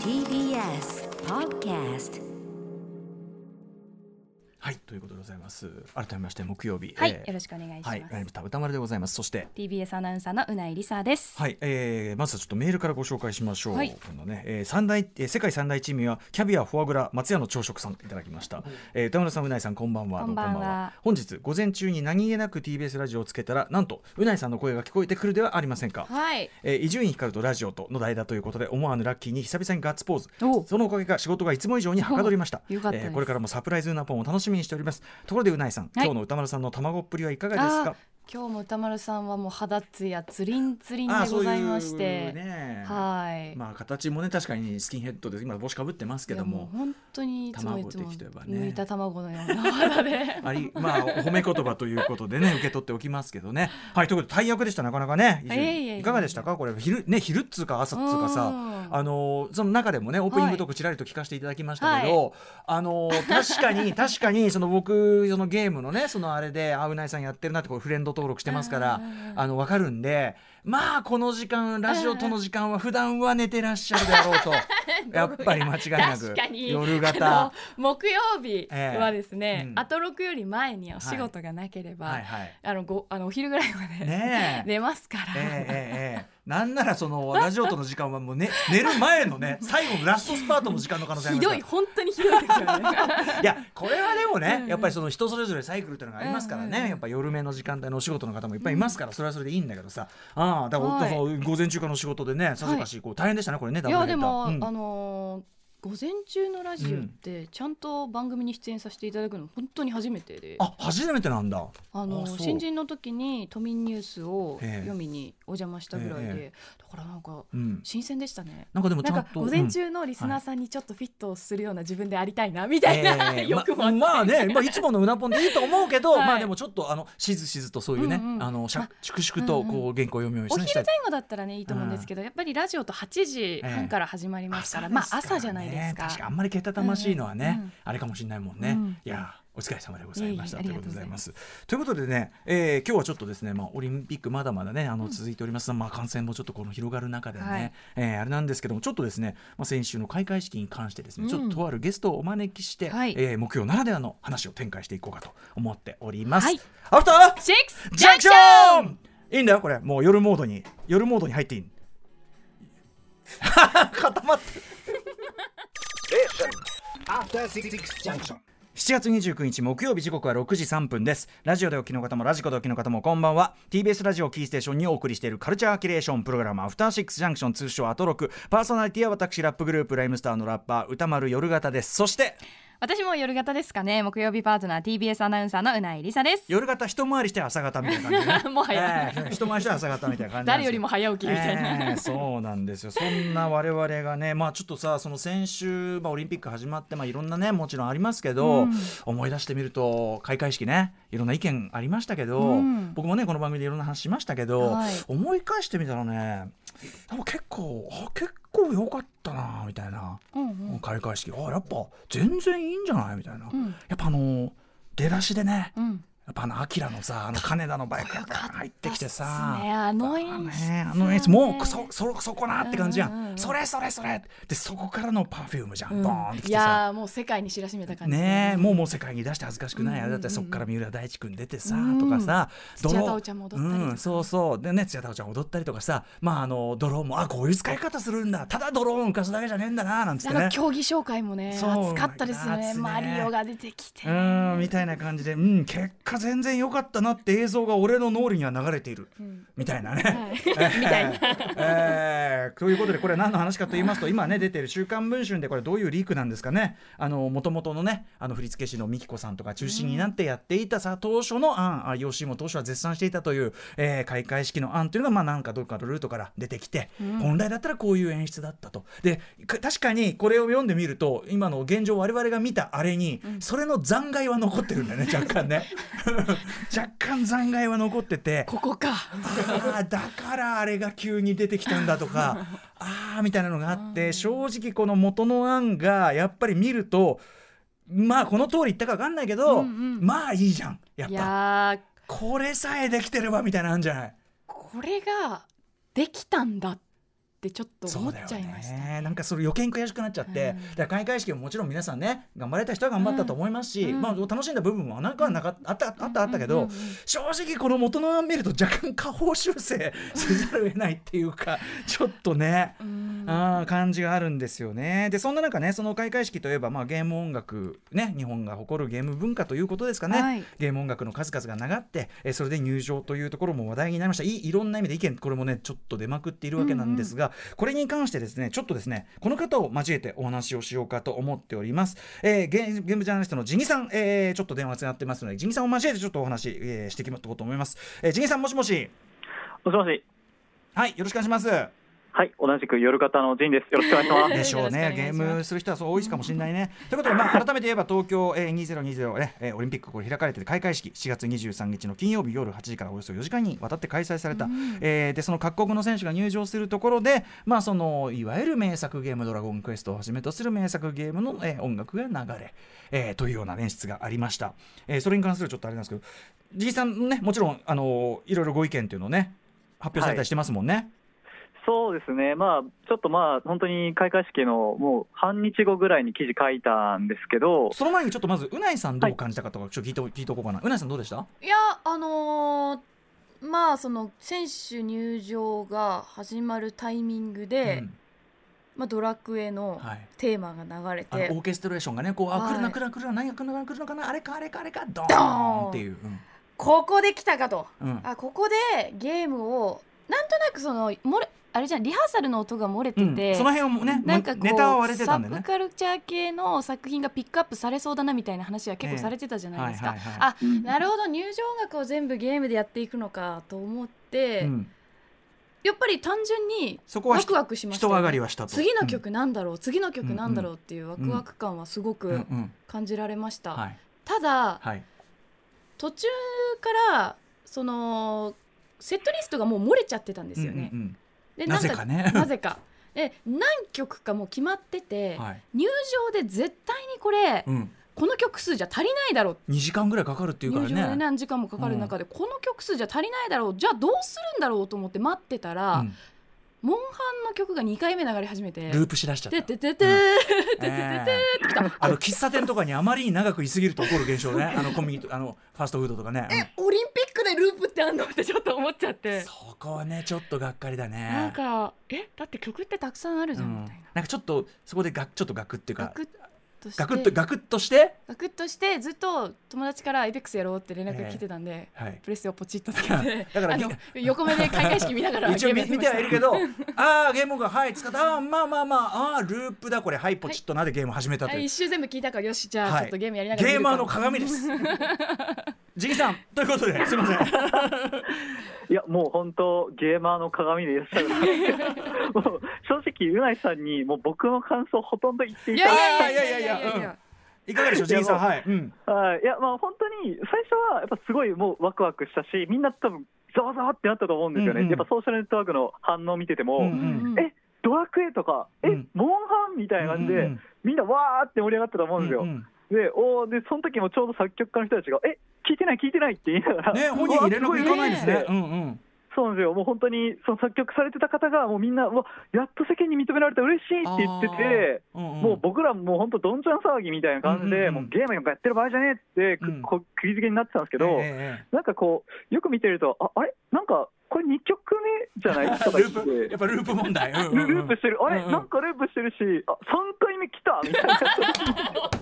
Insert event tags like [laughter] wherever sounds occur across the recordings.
TBS Podcast はいということでございます改めまして木曜日はい、えーよろしくお願いします。はいライブタ歌丸でございますそして TBS アナウンサーのうないりさです。はい、えー、まずはちょっとメールからご紹介しましょう。はい今度ね、えー、三大、えー、世界三大珍味はキャビア、フォアグラ、松屋の朝食さんいただきました。えー、歌村さん、うないさん、こんばんは。こんばんは本日午前中に何気なく TBS ラジオをつけたら、なんとうないさんの声が聞こえてくるではありませんか。はい。えー伊集院光とラジオとの代だということで思わぬラッキーに久々にガッツポーズおそのおかげか仕事がいつも以上にはかどりましたおよかったですこれからもサプライズうなぽんを楽しみにしております。ところでうないさん、はい。今日の歌丸さんの卵っぷりはいかがですか？あ今日も歌丸さんはもう肌ツヤツリンツリンあでございまして、ね。はい。まあ形もね確かにスキンヘッドで今帽子かぶってますけども。う本当にいつもいつも卵的といえばね。剥いた卵のような肌で。ありまあ褒め言葉ということでね受け取っておきますけどね。[laughs] はいということで大役でしたなかなかね。いかがでしたか？これ昼ね昼っつうか朝っつうかさうん。あのその中でもねオープニングトークちらりと聞かせていただきましたけど、あの確かに確かにその僕そのゲームのねそのあれであうないさんやってるなってこうフレンド登録してますからあの分かるんでまあこの時間ラジオとの時間は普段は寝てらっしゃるであろうと [laughs] やっぱり間違いなく夜あ型の。木曜日はですね、ええうん。あと6より前にお仕事がなければ、はい。はいあのごあのお昼ぐらいまで、ねえ。[laughs] 寝ますから。ええええええ。なんならそのラジオとの時間はもう、ね、[laughs] 寝る前のね最後のラストスパートの時間の可能性ありひますから。どい。本当にひどいですよね。いやこれはでもね、うん。やっぱりその人それぞれサイクルっていうのがありますからね、うんうんやっぱ夜目の時間帯のお仕事の方もいっぱいいますから、それはそれでいいんだけどさ。ああだから、はい。午前中からの仕事でねさぞかしこう大変でしたねこれねダいやでも、うん。あの嗯。午前中のラジオってちゃんと番組に出演させていただくの本当に初めてで、あ初めてなんだ。あの新人の時に都民ニュースをええ読みにお邪魔したぐらいで、ええだからなんかうん。新鮮でしたね。なんかでもちなんか午前中のリスナーさんにちょっとフィットするような自分でありたいなみたいな、ええ [laughs] 欲もままあね、まあ、いつものうなぽんでいいと思うけど、はい。まあでもちょっとあのしずしずとそういうね、あのしゃま粛々とこう原稿を読むようにしおね昼前後だったらねいいと思うんですけど、やっぱりラジオと8時半から始まりますから、まあ朝じゃないですか？確かにあんまりけたたましいのはね、うんうん。あれかもしれないもんね、うんいやお疲れ様でございました。いえいえということでございます。ということでね、えー今日はちょっとですね、まあ、オリンピックまだまだねあの続いております、まあ、感染もちょっとこの広がる中でね、はい。えーあれなんですけどもちょっとですね、まあ、先週の開会式に関してですね、うん。ちょっととあるゲストをお招きして、はい。えー木曜ならではの話を展開していこうかと思っております。はい。アフターシックスジャンクションいいんだよこれ。もう夜モードに夜モードに入っていい。[laughs] 固まって.7月29日木曜日時刻は6時3分です。ラジオでお聞きの方もラジコでお聞きの方もこんばんは。TBS ラジオキーステーションにお送りしているカルチャーキュレーションプログラムアフターシックスジャンクション通称アトロク。パーソナリティは私ラップグループライムスターのラッパー歌丸夜型です。そして私も夜型ですかね。木曜日パートナー TBS アナウンサーのうないりさです。夜型一回りして朝方みたいな感じでね。[laughs] もはやええ一回りして朝方みたいな感じ誰よりも早起きみたいな、ええそうなんですよ。そんな我々がねまあちょっとさその先週、まあ、オリンピック始まって、まあ、いろんなねもちろんありますけど、うん。思い出してみると開会式ねいろんな意見ありましたけど、うん。僕もねこの番組でいろんな話しましたけど、はい。思い返してみたらね多分結構あ結構良かったなみたいな、うんうん。開会式。あやっぱ全然いいんじゃない？みたいな、うん。やっぱあの出だしでね、うんやっぱあのアキラのさあの金田のバイクが入ってきてさ、ねあの演出。ねあの演出。もうそそそこなって感じやん,、うんうんうん。それそれそれ。でそこからのパフュームじゃん、うん。ボーンってきいてさ。やーもう世界に知らしめた感じ。ねえもうもう世界に出して恥ずかしくない、うんうんだってそこから三浦大知君出てさ、うん。とかさ土屋太鳳ちゃんも踊ったりとか。うん、そうそう。でね土屋太鳳ちゃん踊ったりとかさまああのドローンもあこういう使い方するんだ。ただドローン浮かすだけじゃねえんだななんつってね。あの競技紹介もね熱かったですよね。熱ね。マリオが出てきてうんみたいな感じで、うん、結果全然良かったなって映像が俺の脳裏には流れている、ん。みたいなね。はい。え [laughs] ーみたいな。えーということでこれ何の話かと言いますと今ね出てる「週刊文春」でこれどういうリークなんですかね。もともとのねあの振付師の美紀子さんとか中心になってやっていたさ当初の案あ吉本当初は絶賛していたという、えー開会式の案というのがまあなんかどっかのルートから出てきて、本来だったらこういう演出だったと。でか確かにこれを読んでみると今の現状我々が見たあれに、それの残骸は残ってるんだよね若干ね [laughs] [laughs] 若干残骸は残っててここか。あーだからあれが急に出てきたんだとか [laughs] あーみたいなのがあって正直この元の案がやっぱり見るとまあこの通り言ったか分かんないけど、うんうん。まあいいじゃんやっいぱこれさえできてればみたいなのあるんじゃない？これができたんだっってちょっと思っちゃいました、ね、なんかそれ余計に悔しくなっちゃって、うんだから開会式ももちろん皆さんね頑張れた人は頑張ったと思いますし、うん。まあ、楽しんだ部分もなんかなかあったあったあったけど、正直この元の案見ると若干下方修正せざるを得ないっていうか [laughs] ちょっとね。うん。あー感じがあるんですよね。でそんな中ねその開会式といえば、まあ、ゲーム音楽ね日本が誇るゲーム文化ということですかね、はい。ゲーム音楽の数々が流って、えーそれで入場というところも話題になりました。いいいろんな意味で意見これもねちょっと出まくっているわけなんですが、これに関してですねちょっとですねこの方を交えてお話をしようかと思っております、えーゲームジャーナリストのジギさん、えーちょっと電話つながってますのでジギさんを交えてちょっとお話、えーしていきこうと思います、えー、ジギさんもしもし。もしもし。はいよろしくお願いしますはい、同じく夜型のジンです。よろしくお願いします。[laughs] でしょうね、ゲームする人はそう多いかもしれないね。ということで、まあ、改めて言えば東京、えー、2020、ねえーオリンピックこれ開かれている開会式4月23日の金曜日夜8時からおよそ4時間にわたって開催された、えーでその各国の選手が入場するところで、まあ、そのいわゆる名作ゲーム「ドラゴンクエスト」をはじめとする名作ゲームの、えー音楽が流れ、えーというような演出がありました、えーそれに関するちょっとあれなんですけど G さんねもちろんあのいろいろご意見っていうのをね発表されたりしてますもんね。そうですね、まあ、ちょっとまあ、本当に開会式のもう半日後ぐらいに記事書いたんですけど、その前にちょっとまずうないさんどう感じたかとかちょっと聞いてお聞いておこうかな。うないさんどうでした？いやあのーまあその選手入場が始まるタイミングで、うん。まあ、ドラクエのはいテーマが流れて、あのオーケストレーションがねこうあはい。来るな来るな来るな何が来るな来るのかなあれかあれかあれかドドーン。っていう、ここで来たかと。うんうん。あここでゲームをなんとなくその漏れあれじゃんリハーサルの音が漏れてて、うんその辺もねなんかこうネタは割れてたんでね。サブカルチャー系の作品がピックアップされそうだなみたいな話は結構されてたじゃないですか。ええはいはいはい。あなるほど入場音楽を全部ゲームでやっていくのかと思って、うん。やっぱり単純にワクワクしましたよね。人上がりはしたと。次の曲なんだろう、次の曲なんだろうっていうワクワク感はすごくん感じられました、はい。ただはい。途中からそのセットリストがもう漏れちゃってたんですよね、うんうんでうんなぜかね。[laughs] なぜか。で何曲かもう決まってて、はい。入場で絶対にこれ、うん。この曲数じゃ足りないだろう。2時間ぐらいかかるっていうから入場でね何時間もかかる中で、この曲数じゃ足りないだろうじゃあどうするんだろうと思って待ってたら、うん。モンハンの曲が2回目流れ始めてループしだしちゃった。ててててあの喫茶店とかにあまりに長く居すぎると起こる現象ね。あのコンビニとあのファーストフードとかね。うん。えオリンピでループってあんのってちょっと思っちゃって。そこはねちょっとがっかりだね。なんかえだって曲ってたくさんあるじゃん、うん。みたいな。なんかちょっとそこでがちょっとガクっていうかガクッとして。ガクッとして？ガクッとしてずっと友達からエイペックスやろうって連絡が来てたんで、はい。プレステをポチッとつけて [laughs] だから横目で開会式見ながら [laughs] 一応見てはいるけど [laughs] ああゲームがはい使ったあーまあまあまああーループだこれ。はいポチッとなでゲーム始めたという、はい一周全部聞いたからよしじゃあはい。ちょっとゲームやりながらゲーマーの鑑ですジギさん。ということで。すいません。[laughs] いや、もう本当、ゲーマーの鑑でいらっしゃるなもう正直、うないさんにもう僕の感想ほとんど言っていたいやいだいやいやいや。いやいやいやいや。いかがでしょうジギさん。はい、うん、はい、いや、まあ、本当に最初はやっぱすごいもうワクワクしたし、みんな多分ざわざわってなったと思うんですよね、うんうんやっぱソーシャルネットワークの反応を見てても、うんうんうん。えドラクエとか、え、うん。モンハンみたいな感じで、うんうんみんなわーって盛り上がったと思うんですよ。うんうんでおーで、その時もちょうど作曲家の人たちが、え聞いてない、聞いてないって言いながら、ね本人に連絡いかないんですね。うんうん。そうなんですよ、もう本当にその作曲されてた方が、もうみんな、うわやっと世間に認められて嬉しいって言ってて、うんうん。もう僕らもう本当、どんちゃん騒ぎみたいな感じで、うんうんうん。もうゲームなんかやってる場合じゃねえって、くうん。こ釘付けになってたんですけど、ええなんかこう、よく見てると、ああれ？なんか、これ2曲目じゃない？とかル言って。ープ [laughs] やっぱループ問題、うんうんうん。ルループしてる、あれ、うんうん。なんかループしてるし、あ3回目来たみたいな、[laughs]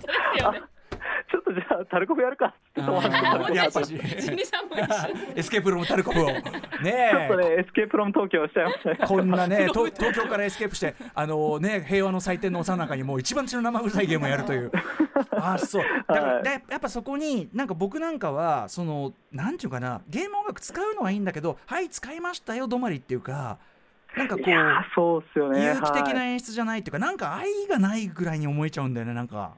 よね。ちょっとじゃあ、タルコフやるかってあ思ってーやっぱし。ジニさんも一緒にエスケープロムタルコフを。ねちょっえとね、 escape from 東京しちゃいました。ね。こんなね [laughs] 東東京からエスケープしてあのね平和の祭典のさなかにもう一番血の生臭いゲームをやるという。あそう。だから、はい。でやっぱそこになんか僕なんかはそのなんていうかなゲーム音楽使うのはいいんだけどはい使いましたよ止まりっていうかなんかこいうそうっすよね。有機的なはい演出じゃないっていうか、なんか愛がないぐらいに思えちゃうんだよねなんか。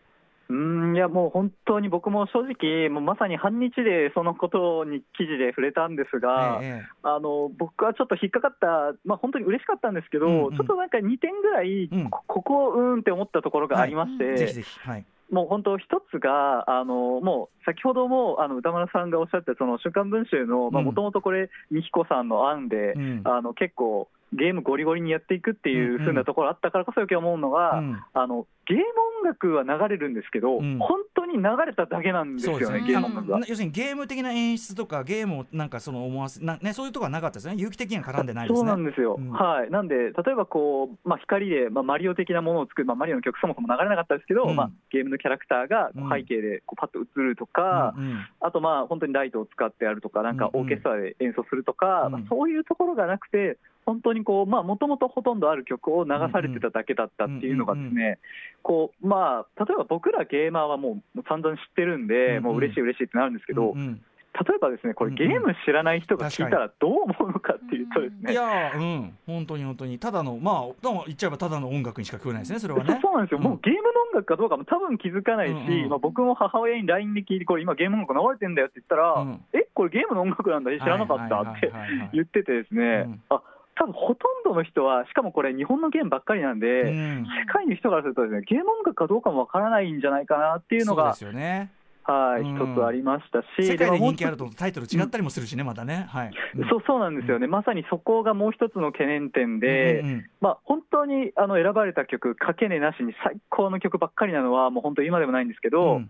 うーんいやもう本当に僕も正直、もうまさに半日でそのことに記事で触れたんですが、えええあの僕はちょっと引っかかった、まあ、本当に嬉しかったんですけど、うんうん。ちょっとなんか2点ぐらい、うん。こここうーんって思ったところがありまして、えぜひぜひ。はい。もう本当、一つが、あのもう先ほどもあの歌丸さんがおっしゃった、その週刊文春の、もともとこれ、美彦さんの案で、うん。あの結構、ゲームゴリゴリにやっていくっていう風なところあったからこそ余計思うのが、うん。あのゲーム音楽は流れるんですけど、うん。本当に流れただけなんですよね、ね。ゲーム音楽が。要するにゲーム的な演出とかゲームをなんかその思わせな、ね、そういうところはなかったですね。有機的には絡んでないですね。そうなんですよ、うん。はい、なんで、例えばこう、まあ、光で、まあ、マリオ的なものを作る、まあ、マリオの曲、そもそも流れなかったですけど、うん。まあ、ゲームのキャラクターが背景でこうパッと映るとか、あと、まあ、本当にライトを使ってやるとか、なんかオーケストラで演奏するとか、うん。まあ、そういうところがなくて、本当にこう、まあ、もともとほとんどある曲を流されてただけだったっていうのがですね、こう、まあ、例えば僕らゲーマーはもう散々知ってるんで、もう嬉しい嬉しいってなるんですけど、例えばですね、これ、ゲーム知らない人が聞いたらどう思うのかっていうとですね、いやーうん。本当に本当に。ただのまあ言っちゃえばただの音楽にしか聞こえないですねそれはね。[laughs] そうなんですよ、うん。もうゲームの音楽かどうかも多分気づかないし、うんうんまあ、僕も母親に LINE で聞いて、これ今、ゲーム音楽流れてんだよって言ったら、うんえ、これゲームの音楽なんだ、え知らなかったって言っててですね、うん。あ多分ほとんどの人は、しかもこれ、日本のゲームばっかりなんで、うん世界の人からするとですね、ゲーム音楽かどうかもわからないんじゃないかなっていうのがそうで、すよね。はい、うん一つありましたし、世界で人気あるとタイトル違ったりもするしねまたね。はい。そうそうなんですよね、まさにそこがもう一つの懸念点で、うんうんまあ、本当にあの選ばれた曲、かけねなしに最高の曲ばっかりなのは、もう本当、今でもないんですけど、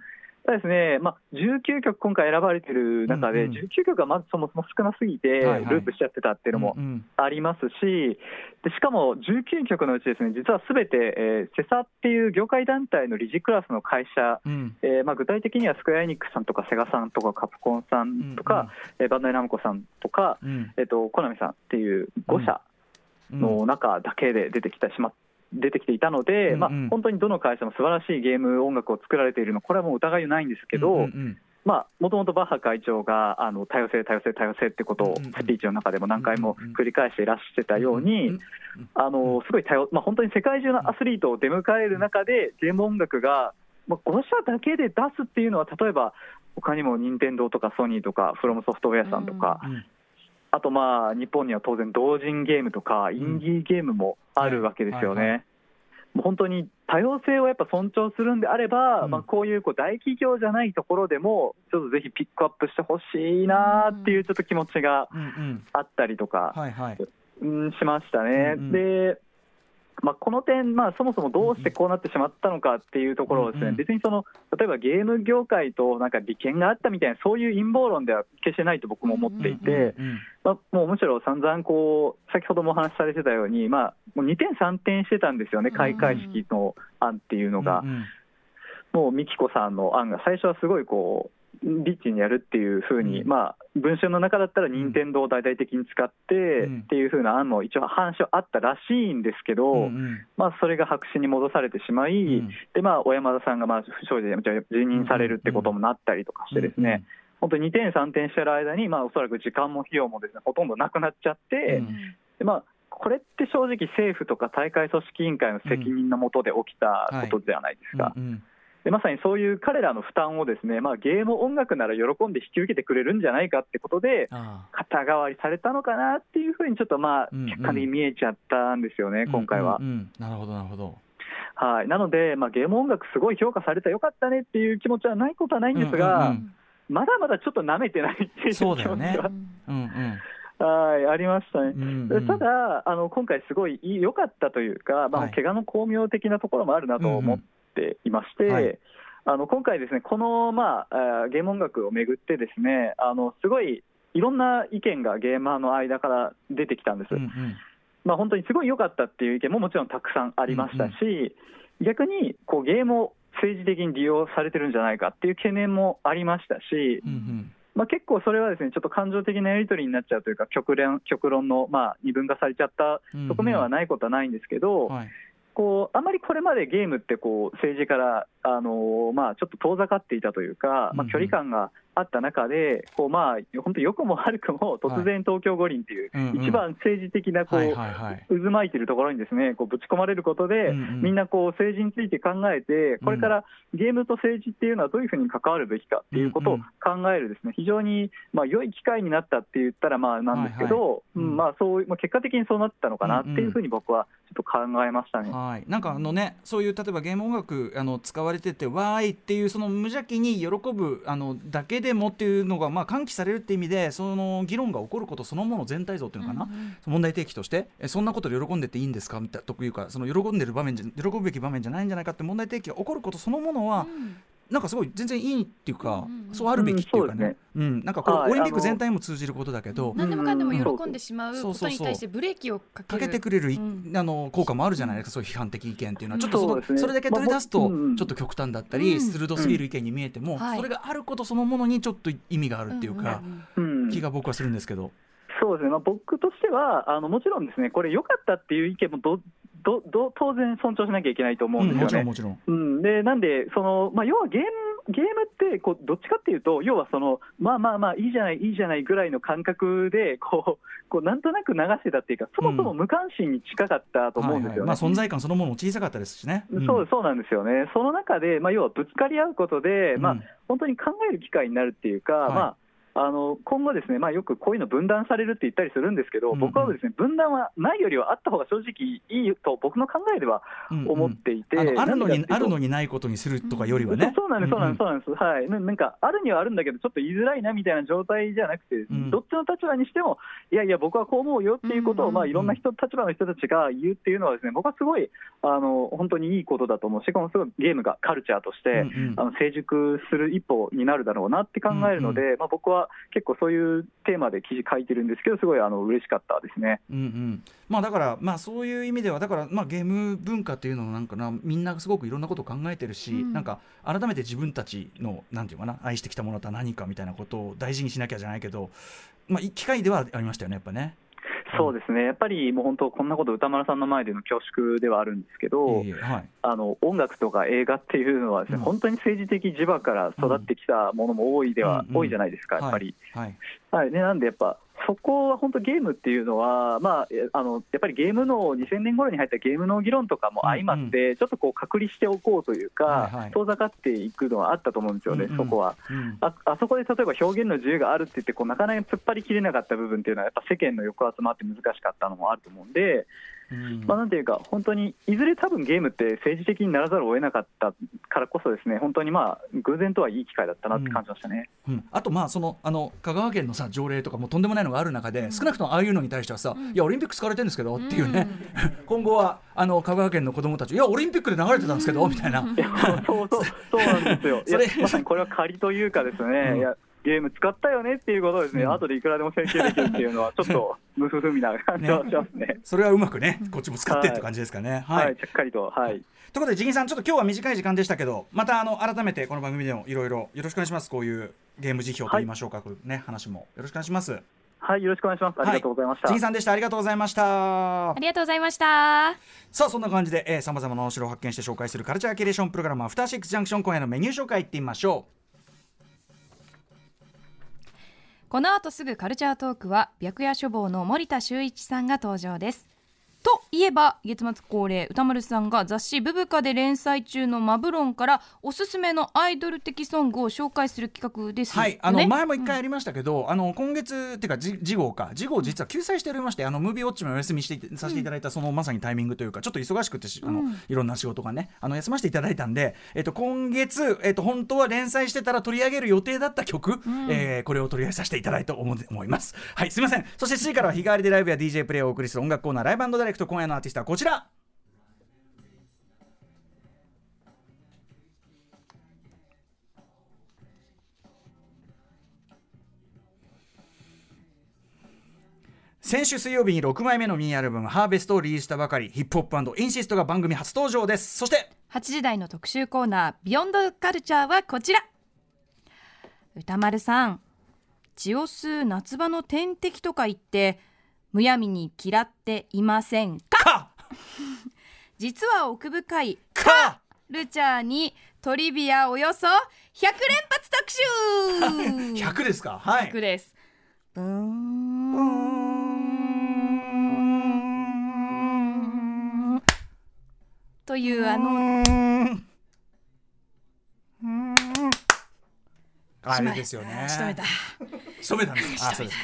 うんただですね、まあ、19曲今回選ばれてる中で、うんうん。19曲がまずそもそも少なすぎて、はいはい。ループしちゃってたっていうのもうんうん。ありますし、でしかも19曲のうちですね、実はすべて、えーセサっていう業界団体の理事クラスの会社、うん。えーまあ、具体的にはスクエアエニックスさんとかセガさんとかカプコンさんとか、えーバンダイナムコさんとか、うん。えっとコナミさんっていう5社うん。の中だけで出てきたしま出てきていたので、うんうん。まあ、本当にどの会社も素晴らしいゲーム音楽を作られているの、これはもう疑いはないんですけど、うんうんもともとバッハ会長があの多様性、多様性、多様性ってことをスピーチの中でも何回も繰り返していらっしゃったように、あのすごい多様、まあ、本当に世界中のアスリートを出迎える中で、ゲーム音楽が、まあ、5社だけで出すっていうのは、例えば他にも任天堂とかソニーとか、フロムソフトウェアさんとか、うんあとまあ日本には当然、同人ゲームとか、インディーゲームもあるわけですよはいはいはね。もう本当に多様性をやっぱ尊重するんであれば、うん。まあ、こういうこう大企業じゃないところでも、ちょっとぜひピックアップしてほしいなっていうちょっと気持ちがあったりとか、しましたね。うんうん。でまあ、この点、まあ、そもそもどうしてこうなってしまったのかっていうところをですね、別にその例えばゲーム業界となんか利権があったみたいな、そういう陰謀論では決してないと僕も思っていて、まあ、もうむしろ散々こう、先ほどもお話しされてたように、まあ、もう2点、3点してたんですよね、開会式の案っていうのが。もう美紀子さんの案が最初はすごいこうリッチにやるっていうふうに、うん。まあ、文春の中だったら任天堂を大々的に使ってうん。っていうふうな案も一応話はあったらしいんですけど、うんうん。まあ、それが白紙に戻されてしまい、うん。でまあ、小山田さんがまあ不祥事で辞任されるってこともなったりとかしてですね、本当に2点、3点してる間に、まあ、おそらく時間も費用もですねほとんどなくなっちゃって、うん。でまあ、これって正直、政府とか大会組織委員会の責任のもとで起きたことじゃないですか。うんうんでまさにそういう彼らの負担をですね、まあ、ゲーム音楽なら喜んで引き受けてくれるんじゃないかってことで、あ肩代わりされたのかなっていうふうに、ちょっとまあうんうん。客観的に見えちゃったんですよね、あ今回は。うんうん。うんなるほどなるほど。はい、なので、まあ、ゲーム音楽、すごい評価された、よかったねっていう気持ちはないことはないんですが、うんうんまだまだちょっと舐めてないっていう気持ちそうだよね。は、うんうん。はい、ありましたね。うんうん。でただ、あの今回、すごい良かったというか、まあはい。怪我の巧妙的なところもあるなと思っていまして、うんうんはい。あの今回、ですねこの、まあ、ゲーム音楽をめぐって、ですねあのすごいいろんな意見がゲーマーの間から出てきたんです。うんうん。まあ、本当にすごい良かったっていう意見ももちろんたくさんありましたし、逆にこうゲームを政治的に利用されてるんじゃないかっていう懸念もありましたし、うんうん。まあ、結構それはですねちょっと感情的なやり取りになっちゃうというか、極論極論のまあ二分化されちゃった側面はないことはないんですけど、はいこうあまりこれまでゲームってこう政治から、あのーまあ、ちょっと遠ざかっていたというか、まあ、距離感があった中で、こうまあ、本当、良くも悪くも突然、東京五輪っていう、一番政治的なこう。渦巻いてるところにですねこうぶち込まれることで、みんなこう政治について考えて、これからゲームと政治っていうのはどういうふうに関わるべきかっていうことを考える、ですね。非常にまあ良い機会になったって言ったらまあなんですけど、まあ、そうまあ結果的にそうなったのかなっていうふうに僕はちょっと考えましたね。はい、なんかあのね、そういう例えばゲーム音楽あの使われれててわーいっていうその無邪気に喜ぶあのだけでもっていうのがまあ喚起されるって意味でその議論が起こることそのもの全体像っていうのかな、問題提起としてえそんなことで喜んでていいんですか？みたいなというかその喜んでる場面じゃ喜ぶべき場面じゃないんじゃないかって問題提起が起こることそのものは、なんかすごい全然いいっていうか、そうあるべきっていうかね,、うんなんかこれオリンピック全体にも通じることだけど、何でもかんでも喜んでしまうことに対してブレーキをかけかけてくれる、あの効果もあるじゃないですかそういう批判的意見っていうのは。ちょっとそのそ,、れだけ取り出すとちょっと極端だったり、鋭すぎる意見に見えても、それがあることそのものにちょっと意味があるっていうか、気が僕はするんですけど。そうですね、まあ、僕としてはあのもちろんですねこれ良かったっていう意見もどどど当然尊重しなきゃいけないと思うんですよね。もちろんもちろん、うん、でなんでその、まあ、要はゲームゲームってこうどっちかっていうと、要はそのまあまあまあいいじゃない、いいじゃないぐらいの感覚でこうこうなんとなく流してたっていうか、そもそも無関心に近かったと思うんですよね、はいはい、まあ、存在感そのものも小さかったですしね。うん、そうそうなんですよね、その中で、まあ、要はぶつかり合うことで、まあ、本当に考える機会になるっていうか、はい、まああの今後、ですね、まあ、よくこういうの分断されるって言ったりするんですけど、うんうん、僕はですね分断はないよりはあった方が正直いいと、僕の考えでは思っていて、うんうん、あるのにあるのにないことにするとかよりはね。そうなんです、そうなんです、そうなんです、はい、なんかあるにはあるんだけど、ちょっと言いづらいなみたいな状態じゃなくて、うん、どっちの立場にしても、いやいや、僕はこう思うよっていうことを、まあ、いろんな人立場の人たちが言うっていうのは、ですね僕はすごいあの本当にいいことだと思う。し、このすごいゲームがカルチャーとして、うんうん、あの成熟する一歩になるだろうなって考えるので、うんうん、まあ、僕は結構そういううテーマで記事書いてるんですけど、すごいあの嬉しかったですね。うんうんまあ、だから、まあ、そういう意味では、だから、まあ、ゲーム文化っていうのもなんかな、みんなすごくいろんなことを考えてるし、うん、なんか改めて自分たちの、なんていうかな、愛してきたものとは何かみたいなことを大事にしなきゃじゃないけど、まあ、機会ではありましたよね、やっぱね。そうですね、やっぱりもう本当、こんなこと歌丸さんの前での恐縮ではあるんですけど、えーはい、あの音楽とか映画っていうのはですね、うん、本当に政治的磁場から育ってきたものも多いでは、うん、多いじゃないですか、やっぱり。はい、はい、ね、なんでやっぱそこは本当、ゲームっていうのは、まあ、あのやっぱりゲームの2000年頃に入ったゲームの議論とかも相まって、ちょっとこう隔離しておこうというか、遠ざかっていくのはあったと思うんですよね、そこは。ああそこで例えば表現の自由があるって言ってこう、なかなか突っ張りきれなかった部分っていうのは、やっぱ世間の抑圧もあって難しかったのもあると思うんで、まあ、なんていうか、本当にいずれ多分ゲームって政治的にならざるを得なかったからこそ、ですね本当にまあ偶然とはいい機会だったなって感じましたね、うん。うん、あと、まあそのあの香川県のさ条例とかもとんでもないのがある中で、少なくともああいうのに対してはさ、いや、オリンピック使われてるんですけどっていうね、[laughs] 今後はあの香川県の子どもたち、いや、オリンピックで流れてたんですけどみたいな。[laughs] そうそうそうなんですよ、[laughs] それ。まさにこれは仮というかですね、いやゲーム使ったよねっていうことをですね、うん、後でいくらでも請求できるっていうのは、ちょっと [laughs] 無ふふみな感じはしますね、ね、それはうまくね、こっちも使ってって感じですかね。はい、はい、ちゃっかりと。はい。ということで、ジギンさん、ちょっと今日は短い時間でしたけど、またあの改めてこの番組でもいろいろよろしくお願いします。こういうゲーム辞表と言いましょうか、はい、ね、話もよろしくお願いします。はい、よろしくお願いします。ありがとうございました。ジギンさんでした。ありがとうございました。ありがとうございました。さあ、そんな感じで、さまざまなお城を発見して紹介するカルチャーキュレーションプログラム、アフターシックスジャンクション今夜のメニュー紹介いってみましょう。この後すぐカルチャートークは白夜書房の森田修一さんが登場です。といえば月末恒例歌丸さんが雑誌「ブブカ」で連載中のマブロンからおすすめのアイドル的ソングを紹介する企画です、ね、はいあの前も一回やりましたけど、うん、あの今月っていうか次号か。次号実は救済しておりましてあのムービーウォッチもお休みしてさせていただいたそのまさにタイミングというかちょっと忙しくてあの、いろんな仕事がねあの休ませていただいたんで、えっと、今月、えっと、本当は連載してたら取り上げる予定だった曲、うん、えー、これを取り上げさせていただいたと思思います。はいすみません。そして7時からは日替わりでライブや DJ プレイをお送りする音楽コーナーライブダイレクト今夜のアーティストはこちら。先週水曜日に6枚目のミニアルバム「ハーベストをリリースしたばかりヒップホップインシストが番組初登場です。そして8時台の特集コーナー「ビヨンドカルチャー」はこちら。歌丸さん血を吸う夏場の天敵とか言ってむやみに嫌っていませんか？実は奥深いカルチャーにトリビアおよそ100連発特集。[laughs] 100ですか？はい。100です。ブーン。というあの。あれですよね。仕留めた。仕留めた。んですあそうです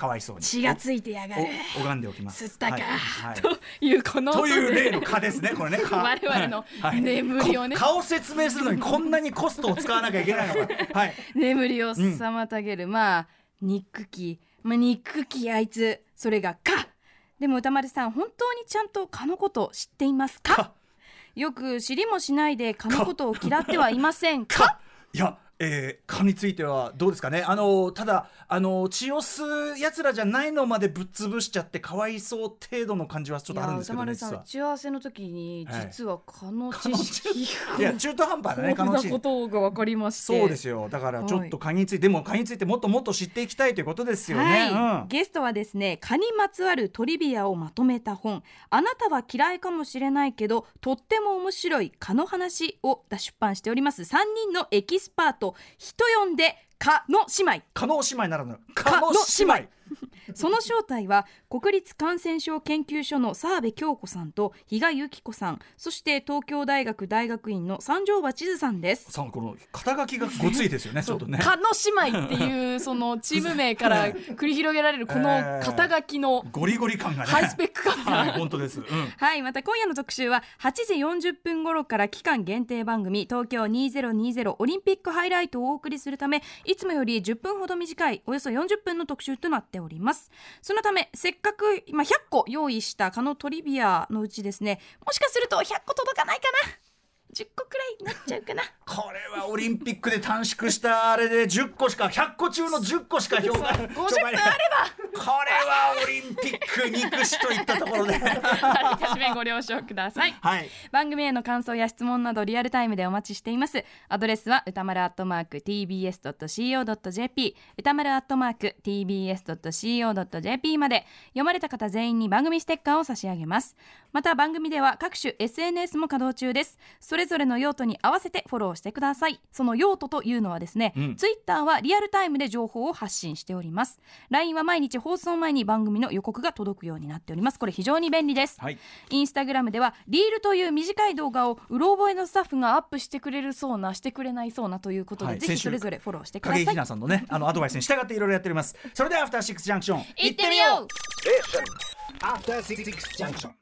かわいそうに。血がついてやがる。お拝んでおきます。吸ったか、はい。はい。というこのという例の蚊ですねこれね。蚊 [laughs] 我々のはい。眠りをね。こ蚊を説明するのにこんなにコストを使わなきゃいけないのか。はい。眠りを妨げる、まあ憎き、まあ、憎きあいつ。それがかでも歌丸さん本当にちゃんと蚊のことを知っていますか？蚊。よく知りもしないで蚊のことを嫌ってはいませんか？かいやえー、蚊についてはどうですかね？あのただあの血を吸うやつらじゃないのまでぶっ潰しちゃってかわいそう程度の感じはちょっとあるんですけどね打ち合わせの時にはい。実は蚊の蚊の知識いや中途半端だね蚊の知識こんなことが分かりまして。そうですよ。だからちょっと蚊について、でも蚊についてもっともっと知っていきたいということですよね、はい。うん。ゲストはですね蚊にまつわるトリビアをまとめた本「あなたは嫌いかもしれないけどとっても面白い蚊の話」を出版しております。3人のエキスパート人呼んで蚊の姉妹。蚊の姉妹ならぬ蚊の姉妹その正体は国立感染症研究所の澤部京子さんと比嘉由紀子さんそして東京大学大学院の三条場千鶴さんです。さあこの肩書きがごついですよねちょっとね。蚊の姉妹っていうそのチーム名から [laughs] 繰り広げられるこの肩書きのゴリゴリ感がね。ハイスペック感が。はい本当です、うん。はいまた今夜の特集は8時40分頃から期間限定番組東京2020オリンピックハイライトをお送りするためいつもより10分ほど短いおよそ40分の特集となっております。そのためせっかく今100個用意した蚊のトリビアのうちですねもしかすると100個届かないかな。10個くらいになっちゃうかな。これはオリンピックで短縮したあれで10個しか100個中の10個しか評価50分あれば。これはオリンピック憎しといったところで。あらかじめご了承ください。はい。番組への感想や質問などリアルタイムでお待ちしています。アドレスは歌丸アットマーク tbs.co.jp 歌丸アットマーク tbs.co.jp まで読まれた方全員に番組ステッカーを差し上げます。また番組では各種 SNS も稼働中です。それぞれの用途に合わせてフォローしてください。その用途というのはですね、うん。ツイッターはリアルタイムで情報を発信しております。LINE は毎日放送前に番組の予告が届くようになっております。これ非常に便利です。はい。インスタグラムではリールという短い動画をうろ覚えのスタッフがアップしてくれるそうなしてくれないそうなということで、ぜひはい先週それぞれフォローしてください。影ひなさんのねあのアドバイスに従っていろいろやっております。それではアフターシックスジャンクション。行ってみよう。After Six Junction.